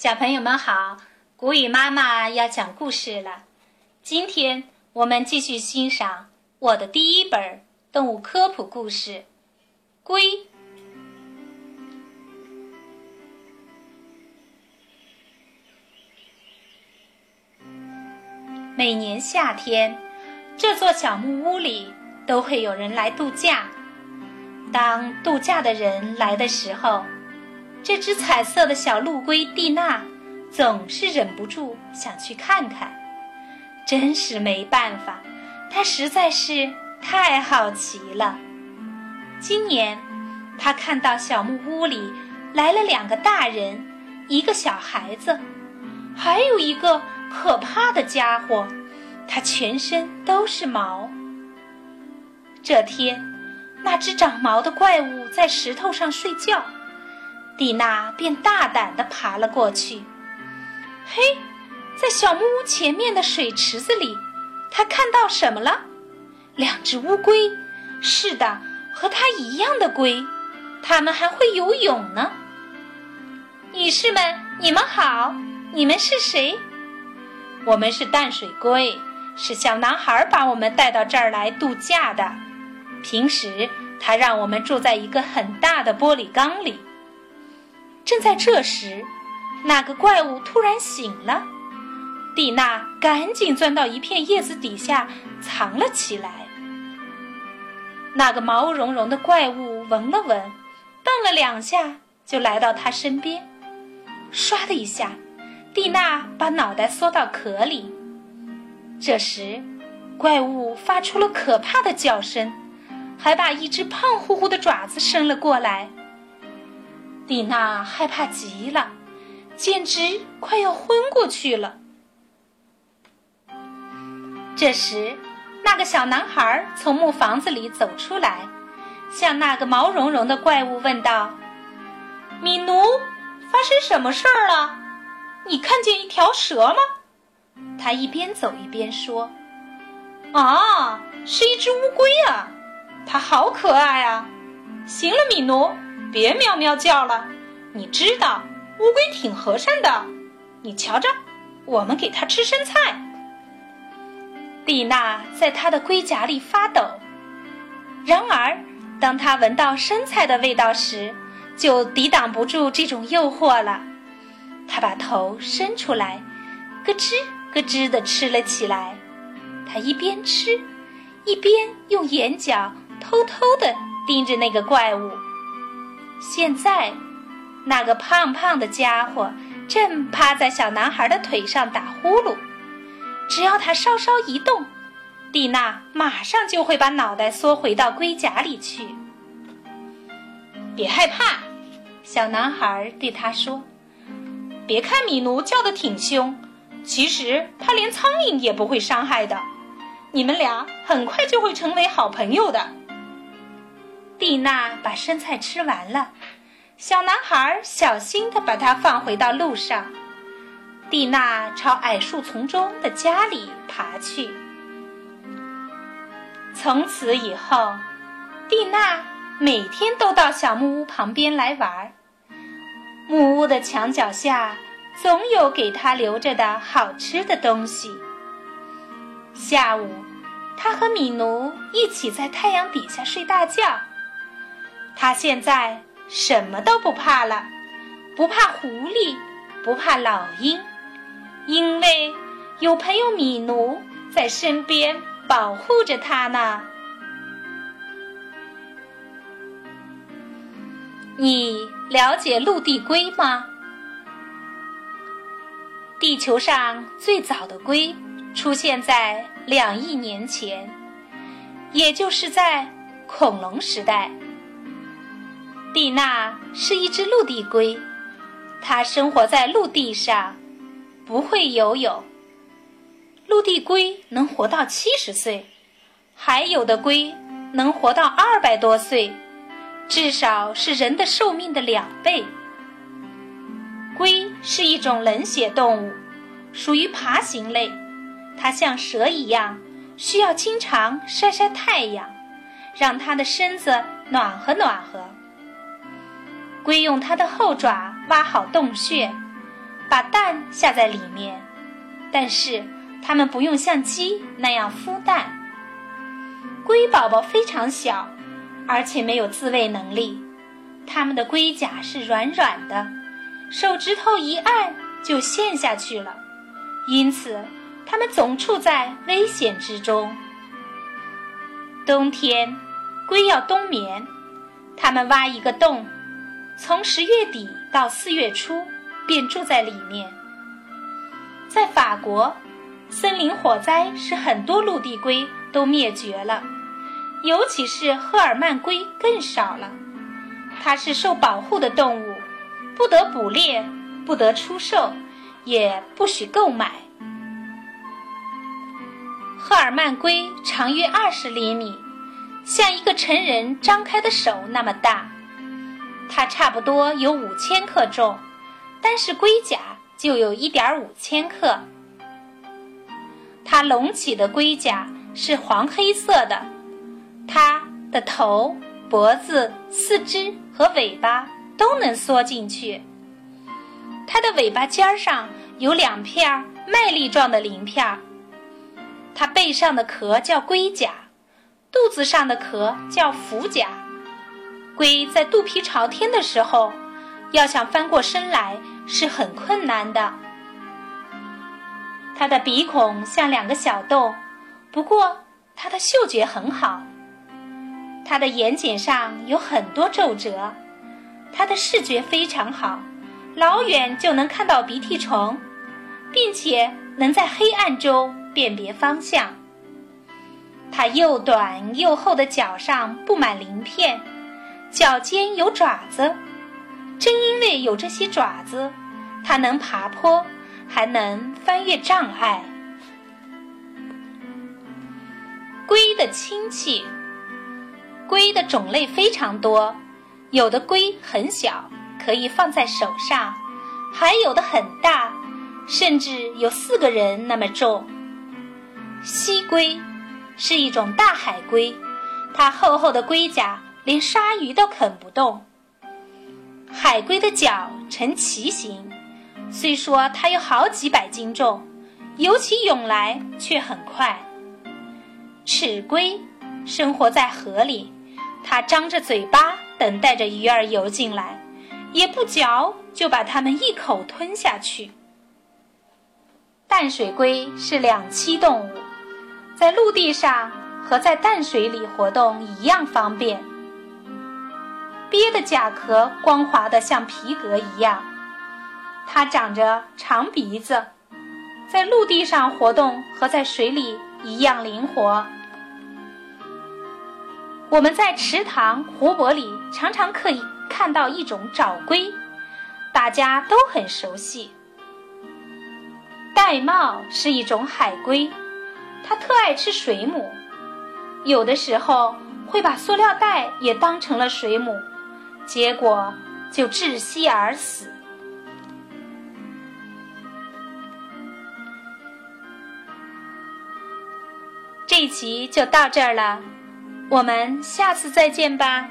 小朋友们好，谷雨妈妈要讲故事了。今天我们继续欣赏我的第一本动物科普故事《龟》。每年夏天，这座小木屋里都会有人来度假。当度假的人来的时候，这只彩色的小陆龟蒂娜总是忍不住想去看看。真是没办法，它实在是太好奇了。今年，它看到小木屋里来了两个大人，一个小孩子，还有一个可怕的家伙，它全身都是毛。这天。那只长毛的怪物在石头上睡觉，蒂娜便大胆地爬了过去。嘿，在小木屋前面的水池子里，她看到什么了？两只乌龟。是的，和它一样的龟，它们还会游泳呢。女士们，你们好，你们是谁？我们是淡水龟，是小男孩把我们带到这儿来度假的。平时，他让我们住在一个很大的玻璃缸里。正在这时，那个怪物突然醒了，蒂娜赶紧钻到一片叶子底下藏了起来。那个毛茸茸的怪物闻了闻，瞪了两下，就来到他身边。唰的一下，蒂娜把脑袋缩到壳里。这时，怪物发出了可怕的叫声。还把一只胖乎乎的爪子伸了过来。蒂娜害怕极了，简直快要昏过去了。这时，那个小男孩从木房子里走出来，向那个毛茸茸的怪物问道：“米奴，发生什么事儿了？你看见一条蛇吗？”他一边走一边说：“啊，是一只乌龟啊。”它好可爱啊！行了，米奴，别喵喵叫了。你知道乌龟挺和善的。你瞧着，我们给它吃生菜。蒂娜在它的龟甲里发抖。然而，当它闻到生菜的味道时，就抵挡不住这种诱惑了。她把头伸出来，咯吱咯吱地吃了起来。她一边吃，一边用眼角。偷偷地盯着那个怪物。现在，那个胖胖的家伙正趴在小男孩的腿上打呼噜。只要他稍稍一动，蒂娜马上就会把脑袋缩回到龟甲里去。别害怕，小男孩对他说：“别看米奴叫的挺凶，其实他连苍蝇也不会伤害的。你们俩很快就会成为好朋友的。”蒂娜把生菜吃完了，小男孩小心地把它放回到路上。蒂娜朝矮树丛中的家里爬去。从此以后，蒂娜每天都到小木屋旁边来玩。木屋的墙角下总有给她留着的好吃的东西。下午，她和米奴一起在太阳底下睡大觉。他现在什么都不怕了，不怕狐狸，不怕老鹰，因为有朋友米奴在身边保护着他呢。你了解陆地龟吗？地球上最早的龟出现在两亿年前，也就是在恐龙时代。蒂娜是一只陆地龟，它生活在陆地上，不会游泳。陆地龟能活到七十岁，还有的龟能活到二百多岁，至少是人的寿命的两倍。龟是一种冷血动物，属于爬行类，它像蛇一样，需要经常晒晒太阳，让它的身子暖和暖和。龟用它的后爪挖好洞穴，把蛋下在里面，但是它们不用像鸡那样孵蛋。龟宝宝非常小，而且没有自卫能力，它们的龟甲是软软的，手指头一按就陷下去了，因此它们总处在危险之中。冬天，龟要冬眠，它们挖一个洞，从十月底到四月初。便住在里面。在法国，森林火灾使很多陆地龟都灭绝了，尤其是赫尔曼龟更少了。它是受保护的动物，不得捕猎，不得出售，也不许购买。赫尔曼龟长约二十厘米，像一个成人张开的手那么大，它差不多有五千克重。单是龟甲就有一点五千克。它隆起的龟甲是黄黑色的，它的头、脖子、四肢和尾巴都能缩进去。它的尾巴尖上有两片麦粒状的鳞片。它背上的壳叫龟甲，肚子上的壳叫腹甲。龟在肚皮朝天的时候。要想翻过身来是很困难的。它的鼻孔像两个小洞，不过它的嗅觉很好。它的眼睑上有很多皱褶，它的视觉非常好，老远就能看到鼻涕虫，并且能在黑暗中辨别方向。它又短又厚的脚上布满鳞片，脚尖有爪子。正因为有这些爪子，它能爬坡，还能翻越障碍。龟的亲戚，龟的种类非常多，有的龟很小，可以放在手上；还有的很大，甚至有四个人那么重。西龟是一种大海龟，它厚厚的龟甲连鲨鱼都啃不动。海龟的脚呈旗形，虽说它有好几百斤重，游起泳来却很快。齿龟生活在河里，它张着嘴巴等待着鱼儿游进来，也不嚼就把它们一口吞下去。淡水龟是两栖动物，在陆地上和在淡水里活动一样方便。鳖的甲壳光滑的像皮革一样，它长着长鼻子，在陆地上活动和在水里一样灵活。我们在池塘、湖泊里常常可以看到一种沼龟，大家都很熟悉。玳瑁是一种海龟，它特爱吃水母，有的时候会把塑料袋也当成了水母。结果就窒息而死。这一集就到这儿了，我们下次再见吧。